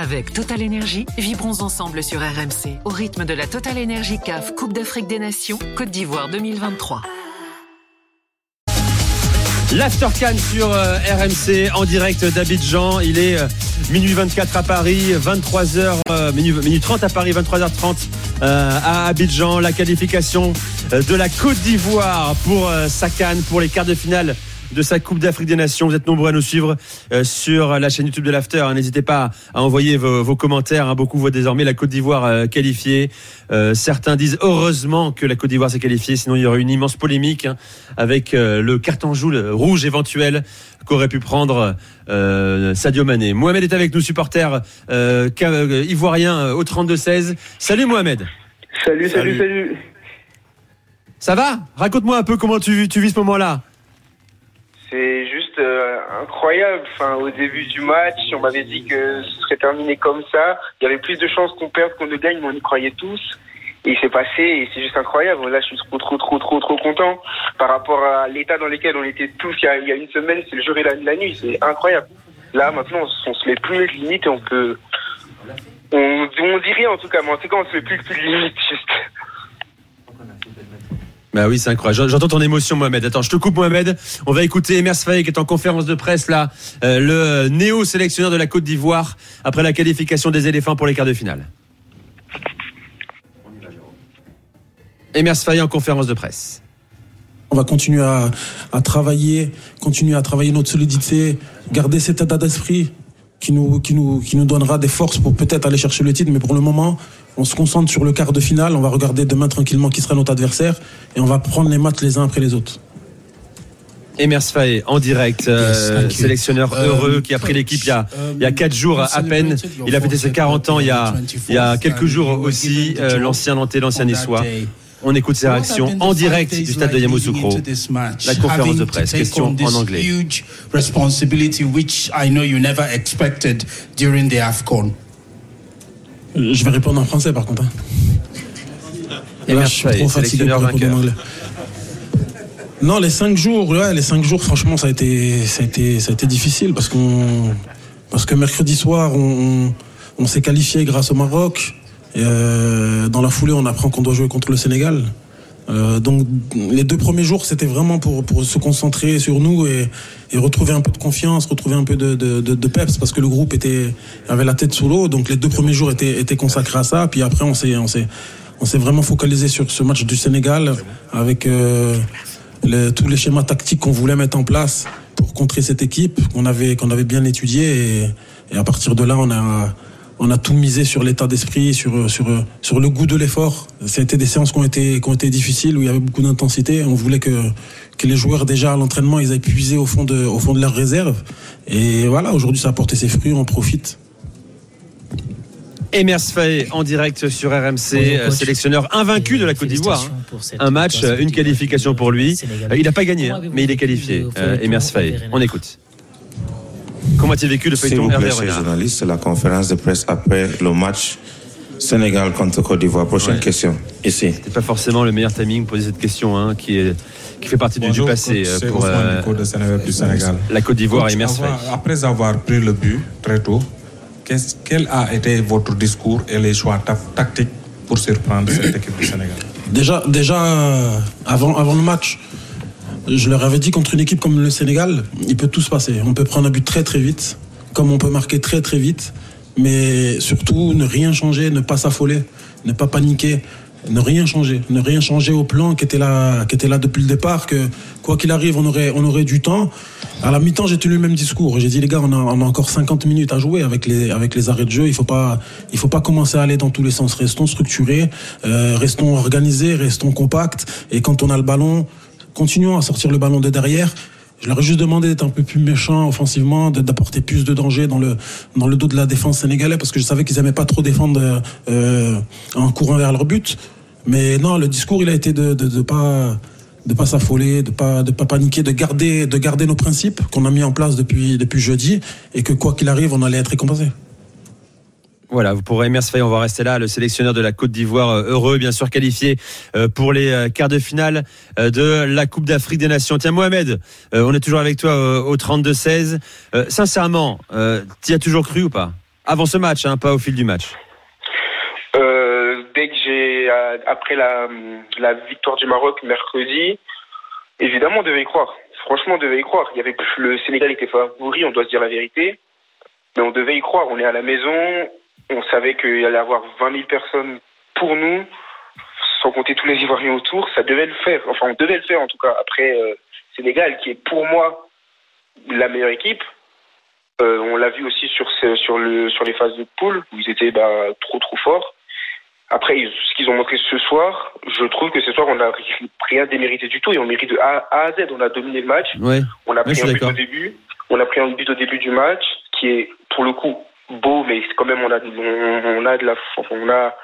Avec Total Energy, vibrons ensemble sur RMC au rythme de la Total Energy CAF Coupe d'Afrique des Nations Côte d'Ivoire 2023. L'Aftercan sur euh, RMC en direct d'Abidjan. Il est euh, minuit 24 à Paris, 23h, euh, minuit, 30 à Paris, 23h30 à Abidjan. La qualification de la Côte d'Ivoire pour sa canne, pour les quarts de finale de sa Coupe d'Afrique des Nations. Vous êtes nombreux à nous suivre euh, sur la chaîne YouTube de l'After. Hein. N'hésitez pas à envoyer vos, commentaires. Hein. Beaucoup voient désormais la Côte d'Ivoire euh, qualifiée. Euh, certains disent heureusement que la Côte d'Ivoire s'est qualifiée, sinon il y aurait une immense polémique hein, avec le carton rouge éventuel qu'aurait pu prendre Sadio Mané. Mohamed est avec nous, supporter ivoirien au 32-16. Salut Mohamed. Salut, salut, salut. Ça va? Raconte-moi un peu comment tu, tu vis ce moment-là. C'est juste euh, incroyable. Enfin, au début du match, on m'avait dit que ce serait terminé comme ça. Il y avait plus de chances qu'on perde qu'on ne gagne, mais on y croyait tous. Et il s'est passé, et c'est juste incroyable. Là, je suis trop, trop, trop, trop, trop content par rapport à l'état dans lequel on était tous il y a, une semaine. C'est le jour et la, nuit. C'est incroyable. Là, maintenant, on, se met plus de limites et on peut. On, on dirait en tout cas, mais en tout cas, on se met plus, plus de limites, juste. Bah oui, c'est incroyable. J'entends ton émotion, Mohamed. Attends, je te coupe, Mohamed. On va écouter Emers Faye qui est en conférence de presse là, euh, le néo-sélectionneur de la Côte d'Ivoire après la qualification des éléphants pour les quarts de finale. Emers Faye en conférence de presse. On va continuer à, travailler, continuer à travailler notre solidité, garder cet état d'esprit qui nous, qui, nous, qui nous donnera des forces pour peut-être aller chercher le titre. Mais pour le moment, on se concentre sur le quart de finale. On va regarder demain tranquillement qui sera notre adversaire et on va prendre les matchs les uns après les autres. Emers Faye en direct, euh, sélectionneur euh, heureux qui a pris l'équipe il y a, il y a 4 jours à peine. Il a fêté ses 40 ans il y a, il y a quelques jours aussi, euh, l'ancien Nantais, l'ancien Niçois. On écoute ses réactions en direct du stade de Yamoussoukro. La conférence de presse, question en anglais. Je vais répondre en français par contre. Hein. Et là, je suis trop fatigué pour répondre en anglais. Non, les cinq jours, ouais, les cinq jours, franchement, ça a été, ça a été, ça a été difficile parce qu'on, parce que mercredi soir, on, on, s'est qualifié grâce au Maroc. Et euh, dans la foulée, on apprend qu'on doit jouer contre le Sénégal. Euh, donc les deux premiers jours, c'était vraiment pour, pour se concentrer sur nous et, et, retrouver un peu de confiance, retrouver un peu de, de, de, peps parce que le groupe était avait la tête sous l'eau. Donc les deux premiers jours étaient, étaient consacrés à ça. Puis après, on s'est on s'est on s'est vraiment focalisé sur ce match du Sénégal avec euh, tous les schémas tactiques qu'on voulait mettre en place pour contrer cette équipe qu'on avait qu'on avait bien étudié et, et à partir de là, on a on a tout misé sur l'état d'esprit, sur, sur, sur le goût de l'effort. Été des séances qui ont été, qui ont été difficiles, où il y avait beaucoup d'intensité. On voulait que, que les joueurs, déjà à l'entraînement, ils aient puisé au fond de, au fond de leur réserve. Et voilà, aujourd'hui, ça a porté ses fruits, on profite. Emers Faye en direct sur RMC, euh, sélectionneur invaincu de la Côte d'Ivoire. Hein. Un match, une qualification pour lui. Il n'a pas gagné, hein, mais il est qualifié. Euh, Emers Faye, on écoute. Comment as-tu vécu le feuilleton Hervé journaliste, la conférence de presse après le match Sénégal contre Côte d'Ivoire. Prochaine question, ici. C'était pas forcément le meilleur timing pour poser cette question, hein, qui, est, qui fait partie du, passé euh, pour euh, du Sénégal. la Côte d'Ivoire et merci. Après avoir pris le but très tôt, quel a été votre discours et les choix tactiques pour surprendre cette équipe du Sénégal? Déjà, déjà euh, avant, avant le match, je leur avais dit contre une équipe comme le Sénégal, il peut tout se passer. On peut prendre un but très très vite, comme on peut marquer très très vite, mais surtout ne rien changer, ne pas s'affoler, ne pas paniquer, ne rien changer, ne rien changer au plan qui était là, qui était là depuis le départ. Que quoi qu'il arrive, on aurait, on aurait du temps. À la mi-temps, j'ai tenu le même discours. J'ai dit les gars, on a, on a, encore 50 minutes à jouer avec les, avec les arrêts de jeu. Il faut pas, il faut pas commencer à aller dans tous les sens. Restons structurés, euh, restons organisés, restons compacts. Et quand on a le ballon, continuons à sortir le ballon de derrière. Je leur ai juste demandé d'être un peu plus méchant offensivement, d'apporter plus de danger dans le, dans le dos de la défense sénégalaise parce que je savais qu'ils n'aimaient pas trop défendre euh, en courant vers leur but. Mais non, le discours, il a été de ne pas de pas s'affoler, de pas de pas paniquer, de garder de garder nos principes qu'on a mis en place depuis depuis jeudi et que quoi qu'il arrive, on allait être récompensé. Voilà, pour Emers Faye, on va rester là. Le sélectionneur de la Côte d'Ivoire, euh, heureux, bien sûr, qualifié euh, pour les euh, quarts de finale de la Coupe d'Afrique des Nations. Tiens, Mohamed, on est toujours avec toi au 32-16. Sincèrement, tu y as toujours cru ou pas? Avant ce match, hein, pas au fil du match. Euh, dès que j'ai après la, la victoire du Maroc mercredi, évidemment on devait y croire. Franchement, on devait y croire. Il y avait le Sénégal était favori, on doit se dire la vérité, mais on devait y croire. On est à la maison, on savait qu'il y allait avoir 20 000 personnes pour nous, sans compter tous les Ivoiriens autour. Ça devait le faire. Enfin, on devait le faire en tout cas. Après, euh, Sénégal, qui est pour moi la meilleure équipe. Euh, on l'a vu aussi sur, ce- sur, le, sur les phases de poule, où ils étaient bah, trop trop forts. Après, ils- ce qu'ils ont montré ce soir, je trouve que ce soir, on n'a rien démérité du tout et on mérite de A, à Z. On a dominé le match. Ouais. On a pris un but au début. On a pris un but au début du match, qui est pour le coup beau, mais quand même on a, on, on a de la, on a,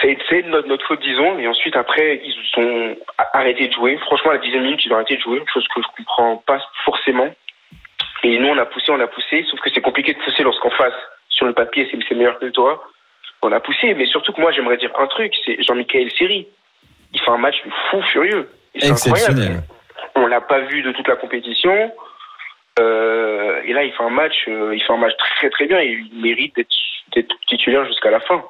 c'est notre, notre faute disons. Et ensuite après ils ont arrêté de jouer. Franchement à la dixième minute ils ont arrêté de jouer, chose que je comprends pas forcément. Et nous on a poussé, on a poussé, sauf que c'est compliqué de pousser lorsqu'en face sur le papier c'est meilleur que toi. On a poussé, mais surtout que moi j'aimerais dire un truc, c'est Jean-Michel Seri. Il fait un match fou furieux. Exceptionnel. incroyable. On l'a pas vu de toute la compétition. Euh, et là, il fait un match, euh, il fait un match très très bien et il mérite d'être d'être titulaire jusqu'à la fin.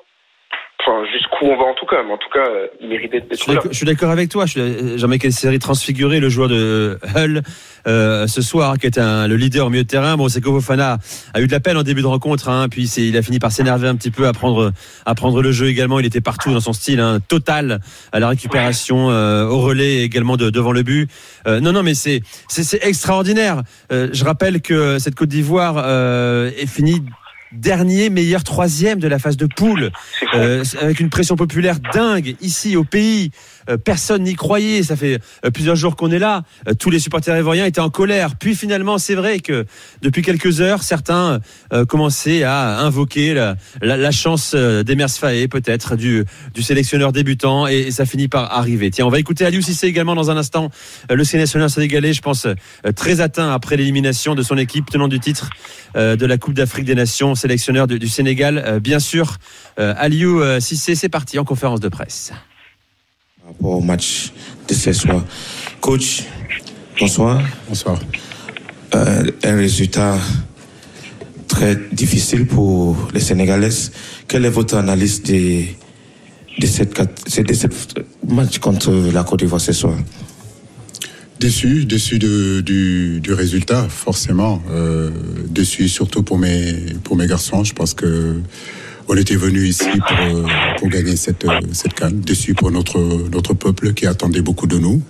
Enfin, jusqu'où on va en tout cas, mais en tout cas, euh, il mérite d'être là. je suis d'accord avec toi. Je suis- Jean-Michel Seri transfiguré, le joueur de Hull euh, ce soir, qui est un, le leader au milieu de terrain. Bon, c'est que Fofana a eu de la peine en début de rencontre, hein, puis il a fini par s'énerver un petit peu, à prendre, à prendre le jeu également. Il était partout dans son style, hein, total à la récupération, euh, au relais également de, devant le but. Euh, non, non, mais c'est extraordinaire. Euh, je rappelle que cette Côte d'Ivoire euh, est finie dernier meilleur troisième de la phase de poule euh, avec une pression populaire dingue ici au pays. Euh, personne n'y croyait. Ça fait euh, plusieurs jours qu'on est là. Tous les supporters ivoiriens étaient en colère. Puis finalement, c'est vrai que depuis quelques heures, certains commençaient à invoquer la, la, la chance d'Emers Faé, peut-être du, du sélectionneur débutant, et, et ça finit par arriver. Tiens, on va écouter Aliou Cissé également dans un instant. Le sélectionneur sénégalais, je pense, très atteint après l'élimination de son équipe tenant du titre de la Coupe d'Afrique des Nations, sélectionneur du, du Sénégal, euh, bien sûr. Euh, Aliou euh, Cissé, c'est parti en conférence de presse. par rapport au match de ce soir. Coach, bonsoir. Bonsoir. Euh, un résultat très difficile pour les Sénégalaises. Quelle est votre analyse de, de, cette, de cette match contre la Côte d'Ivoire ce soir? Déçu, déçu du, du résultat, forcément. Euh, déçu surtout pour mes, pour mes garçons. Je pense que on était venu ici pour, euh, pour gagner cette, euh, cette canne. Déçu pour notre, notre peuple qui attendait beaucoup de nous.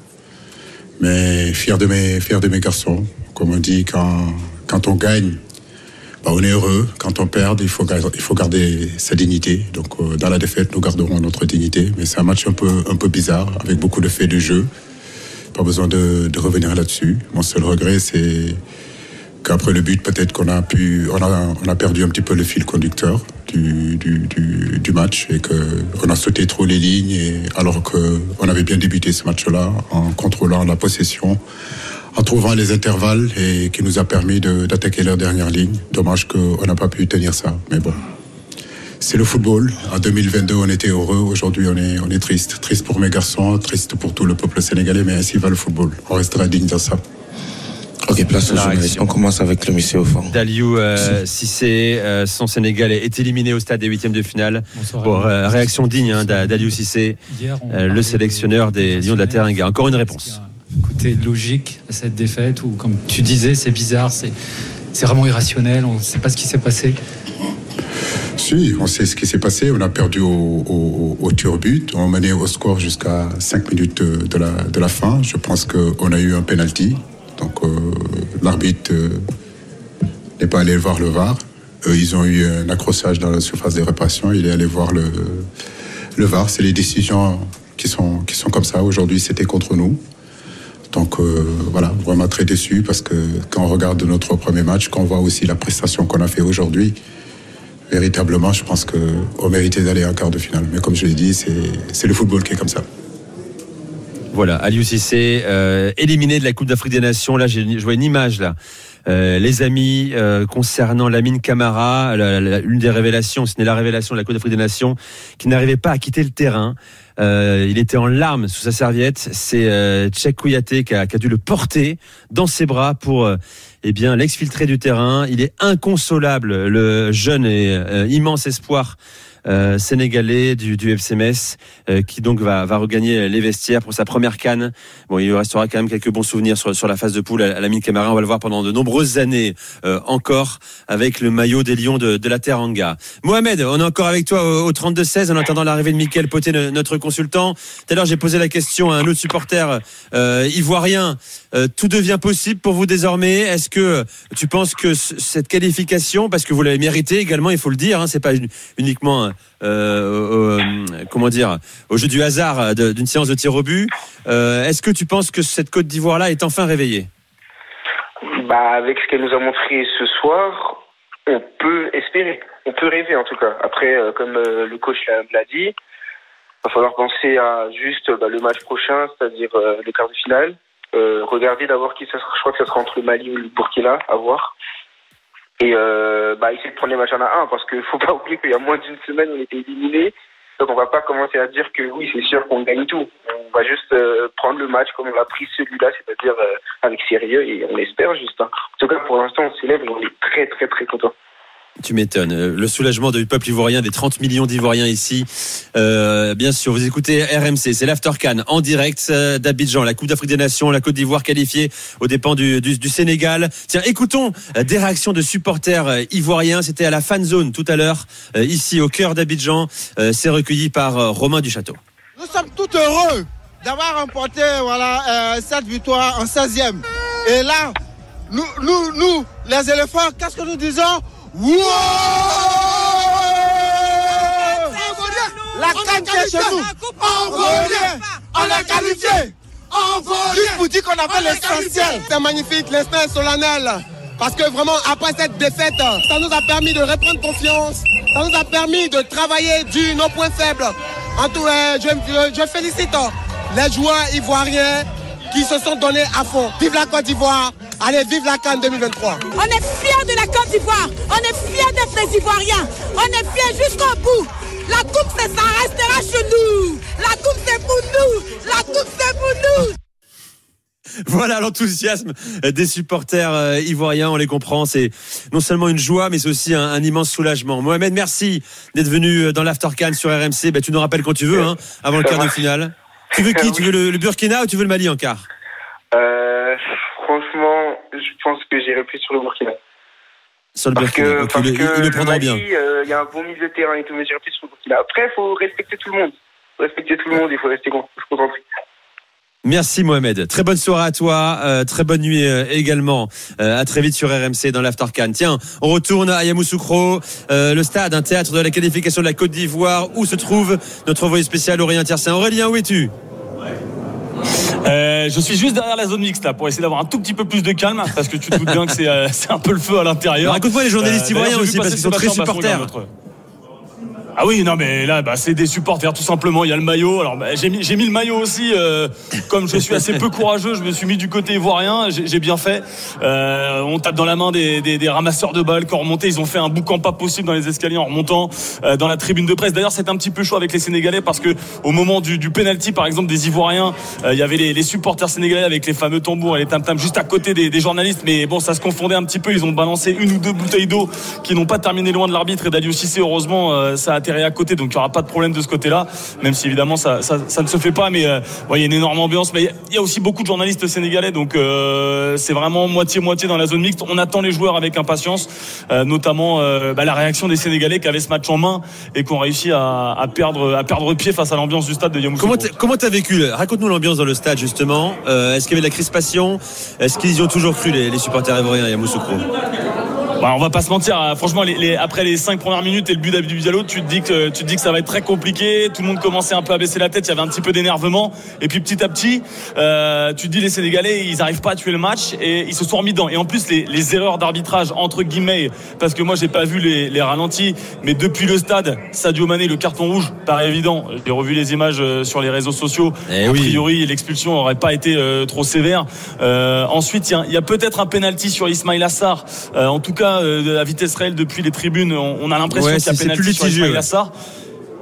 Mais fier de mes, fier de mes garçons. Comme on dit, quand, quand on gagne, bah, on est heureux. Quand on perd, il faut, il faut garder sa dignité. Donc, euh, dans la défaite, nous garderons notre dignité. Mais c'est un match un peu, un peu bizarre, avec beaucoup de faits de jeu. Pas besoin de, revenir là-dessus. Mon seul regret, c'est qu'après le but, peut-être qu'on a pu, on a, perdu un petit peu le fil conducteur du, du, match et qu'on a sauté trop les lignes et alors qu'on avait bien débuté ce match-là en contrôlant la possession, en trouvant les intervalles et qui nous a permis d'attaquer leur dernière ligne. Dommage qu'on n'a pas pu tenir ça, mais bon. C'est le football. En 2022, on était heureux. Aujourd'hui, on est, on est triste. Triste pour mes garçons, triste pour tout le peuple sénégalais, mais ainsi va le football. On restera digne de ça. Ok, place aux journalistes. On commence avec le monsieur au fond. D'Aliou euh, Cissé, euh, son Sénégal est éliminé au stade des huitièmes de finale. Bonsoir. Bon, euh, réaction digne hein, d'A- d'Aliou on euh, le sélectionneur de- des Lions de la Teranga. Encore une réponse. Côté logique à cette défaite ou comme tu disais, c'est bizarre, c'est c'est vraiment irrationnel, on ne sait pas ce qui s'est passé? Si, on sait ce qui s'est passé. On a perdu au, au, tir-but. On menait au score jusqu'à 5 minutes de, de la, fin. Je pense qu'on a eu un penalty. Donc, euh, l'arbitre euh, n'est pas allé voir le VAR. Ils ont eu un accrochage dans la surface des réparations. Il est allé voir le, VAR. C'est les décisions qui sont, comme ça. Aujourd'hui, c'était contre nous. Donc euh, voilà, vraiment très déçu parce que quand on regarde notre premier match, quand on voit aussi la prestation qu'on a fait aujourd'hui, véritablement, je pense qu'on méritait d'aller en quart de finale. Mais comme je l'ai dit, c'est le football qui est comme ça. Voilà, Aliou Cissé, euh, éliminé de la Coupe d'Afrique des Nations. Là, je vois une image là. Euh, les amis, euh, concernant Lamine Camara, l'une des révélations, ce n'est la révélation de la Coupe d'Afrique des Nations, qui n'arrivait pas à quitter le terrain. Il était en larmes sous sa serviette. C'est euh, Tchèque Kouyaté qui a, dû le porter dans ses bras pour eh bien l'exfiltrer du terrain. Il est inconsolable, le jeune et euh, immense espoir euh, sénégalais du, du euh, qui donc va, va regagner les vestiaires pour sa première canne. Bon, il restera quand même quelques bons souvenirs sur, sur la phase de poule à, à la mine Camara. On va le voir pendant de nombreuses années euh, encore avec le maillot des Lions de, de la Teranga. Mohamed, on est encore avec toi au, au 32-16 en attendant l'arrivée de Mickaël Poté, no- notre consultant. Tout à l'heure, j'ai posé la question à un autre supporter euh, ivoirien. Euh, tout devient possible pour vous désormais. Est-ce que tu penses que ce- cette qualification, parce que vous l'avez mérité également, il faut le dire, hein, c'est pas uniquement euh, euh, comment dire au jeu du hasard d'une séance de tir au but. Est-ce que tu penses que cette Côte d'Ivoire là est enfin réveillée? Bah, avec ce qu'elle nous a montré ce soir, on peut espérer. On peut rêver, en tout cas. Après, comme le coach l'a dit, il va falloir penser à juste bah, le match prochain, c'est-à-dire le quart de finale. Euh, regarder d'abord qui ça sera. Je crois que ça sera entre le Mali ou le Burkina, à voir. Et euh, bah, essayer de prendre les matchs en à un, parce qu'il faut pas oublier qu'il y a moins d'une semaine, on était éliminés. Donc on va pas commencer à dire que oui, c'est sûr qu'on gagne tout. On va juste euh, prendre le match comme on l'a pris celui-là, c'est-à-dire euh, avec sérieux, et on espère juste. hein. En tout cas, pour l'instant, on s'élève et on est très très très content. Tu m'étonnes. Euh, Le soulagement du peuple ivoirien, des 30 millions d'Ivoiriens ici. Euh, bien sûr, vous écoutez RMC, c'est l'Aftercan en direct euh, d'Abidjan, la Coupe d'Afrique des Nations, la Côte d'Ivoire qualifiée aux dépens du, du, Sénégal. Tiens, écoutons des réactions de supporters ivoiriens. C'était à la fan zone tout à l'heure, ici au cœur d'Abidjan. C'est recueilli par Romain Duchâteau. Nous sommes tout heureux d'avoir remporté voilà, cette victoire en 16e. Et là, nous, nous, nous, les éléphants, qu'est-ce que nous disons? La canne est chez nous, on revient, on est qualifié, on revient. Je vous dis qu'on a fait l'essentiel. C'est magnifique, l'instant est solennel. Parce que vraiment, après cette défaite, ça nous a permis de reprendre confiance. Ça nous a permis de travailler du nos points faibles. En tout cas, je, je- je félicite les joueurs ivoiriens qui se sont donnés à fond. Vive la Côte d'Ivoire. Allez, vive la Cannes 2023. On est fiers de la Côte d'Ivoire. On est fiers d'être des Ivoiriens. On est fiers jusqu'au bout. La coupe, c'est ça restera chez nous. La coupe, c'est pour nous. La coupe, c'est pour nous. Voilà l'enthousiasme des supporters euh, ivoiriens, on les comprend. C'est non seulement une joie, mais c'est aussi un, un immense soulagement. Mohamed, merci d'être venu euh, dans l'Aftercan sur RMC. Ben, tu nous rappelles quand tu veux, hein, avant le quart de finale. Tu veux qui? Tu veux le, le Burkina ou tu veux le Mali en quart? Euh, je pense que j'irai plus sur le Burkina. Sur le Parce Burkina. que, Ok, parce il, le- que il le le prendra bien. euh, il y a un bon milieu de terrain et tout, mais j'irai plus sur le Burkina. Après, il faut respecter tout le monde. faut respecter tout le monde, il faut rester con- se concentrer. Merci Mohamed. Très bonne soirée à toi. euh, très bonne nuit euh, également. Euh, à très vite sur RMC dans l'Aftercan. Tiens, on retourne à Yamoussoukro, euh, le stade, un théâtre de la qualification de la Côte d'Ivoire, où se trouve notre envoyé spécial Aurélien Tiersin. Aurélien, où es-tu? Euh, je suis juste derrière la zone mixte là pour essayer d'avoir un tout petit peu plus de calme parce que tu te doutes bien que c'est euh, un peu le feu à l'intérieur. Raconte-moi les journalistes Euh, ivoiriens aussi, parce qu'ils sont très supporters. Ah oui, non, mais là, bah, c'est des supporters, tout simplement. Il y a le maillot. Alors, bah, j'ai mis, mis le maillot aussi. euh, comme je suis assez peu courageux, je me suis mis du côté ivoirien. J'ai j'ai bien fait. Euh, on tape dans la main des, des, des ramasseurs de balles qui ont remonté. Ils ont fait un boucan pas possible dans les escaliers en remontant euh, dans la tribune de presse. D'ailleurs, c'est un petit peu chaud avec les Sénégalais parce que au moment du, du penalty, par exemple, des Ivoiriens, euh, il y avait les, les supporters sénégalais avec les fameux tambours et les tam-tams juste à côté des, des journalistes. Mais bon, ça se confondait un petit peu. Ils ont balancé une ou deux bouteilles d'eau qui n'ont pas terminé loin de l'arbitre et d'Aliou Cissé. Heureusement, euh, ça a à côté, donc il n'y aura pas de problème de ce côté-là. Même si évidemment ça, ne se fait pas, mais euh, il y a une énorme ambiance. Mais il y a- aussi beaucoup de journalistes sénégalais, donc euh, c'est vraiment moitié-moitié dans la zone mixte. On attend les joueurs avec impatience, euh, notamment bah, la réaction des Sénégalais qui avaient ce match en main et qui ont réussi à, perdre, pied face à l'ambiance du stade de Yamoussoukro. Comment t'as- vécu Raconte-nous l'ambiance dans le stade justement. Est-ce qu'il y avait de la crispation? Est-ce qu'ils y ont toujours cru les, les supporters ivoiriens à Yamoussoukro? Bah, on va pas se mentir. hein. Franchement, les, les- après les cinq premières minutes et le but d'Abdou Diallo, tu te dis que tu te dis que ça va être très compliqué. Tout le monde commençait un peu à baisser la tête. Il y avait un petit peu d'énervement. Et puis petit à petit, euh, tu te dis les Sénégalais, ils arrivent pas à tuer le match et ils se sont remis dedans. Et en plus, les, les erreurs d'arbitrage entre guillemets, parce que moi j'ai pas vu les, les ralentis, mais depuis le stade, Sadio Mané, le carton rouge, paraît évident. J'ai revu les images euh, sur les réseaux sociaux. Eh a oui. priori, l'expulsion aurait pas été euh, trop sévère. Euh, ensuite, il y a, il y a peut-être un penalty sur Ismail Assar. Euh, en tout cas, euh, à vitesse réelle depuis les tribunes, on, on a l'impression Ouais, qu'il y a plus sur Ismail. Assar.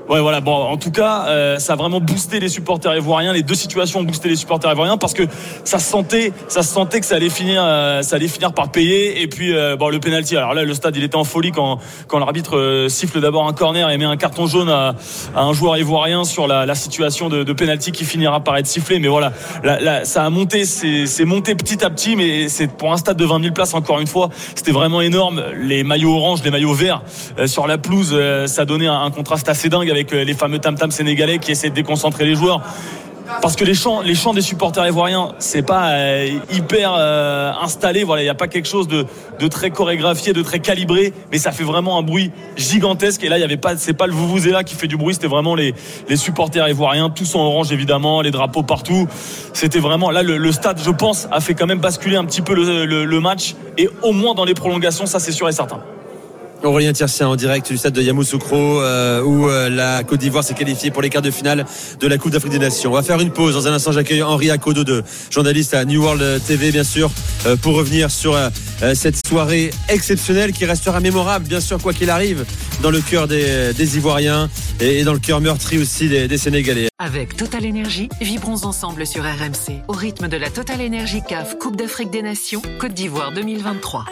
Ouais, voilà. Bon, en tout cas, euh, ça a vraiment boosté les supporters ivoiriens. Les deux situations ont boosté les supporters ivoiriens parce que ça se sentait, ça se sentait que ça allait finir, euh, ça allait finir par payer. Et puis, euh, bon, le penalty. Alors là, le stade, il était en folie quand quand l'arbitre euh, siffle d'abord un corner et met un carton jaune à, à un joueur ivoirien sur la, la situation de, de penalty qui finira par être sifflé. Mais voilà, là, là, ça a monté, c'est monté petit à petit, mais c'est pour un stade de 20 000 places encore une fois, c'était vraiment énorme. Les maillots orange, les maillots verts euh, sur la pelouse, euh, ça donnait un contraste assez dingue avec euh, les fameux tam tam sénégalais qui essaient de déconcentrer les joueurs. Parce que les chants, les chants des supporters ivoiriens, c'est pas euh, hyper euh, installé. Voilà, il n'y a pas quelque chose de, très chorégraphié, de très calibré, mais ça fait vraiment un bruit gigantesque. Et là, il y avait pas, c'est pas le là qui fait du bruit, c'était vraiment les, les supporters ivoiriens, tous en orange évidemment, les drapeaux partout. C'était vraiment là le, stade, je pense, a fait quand même basculer un petit peu le- le match et au moins dans les prolongations, ça c'est sûr et certain. Aurélien Tiercien en direct du stade de Yamoussoukro euh, où euh, la Côte d'Ivoire s'est qualifiée pour les quarts de finale de la Coupe d'Afrique des Nations. On va faire une pause. Dans un instant, j'accueille Henri Akodo, de journaliste à New World TV, bien sûr, euh, pour revenir sur cette soirée exceptionnelle qui restera mémorable, bien sûr, quoi qu'il arrive, dans le cœur des, des Ivoiriens et, dans le cœur meurtri aussi des, des Sénégalais. Avec Total Énergie, vibrons ensemble sur RMC au rythme de la Total Énergie CAF Coupe d'Afrique des Nations Côte d'Ivoire 2023.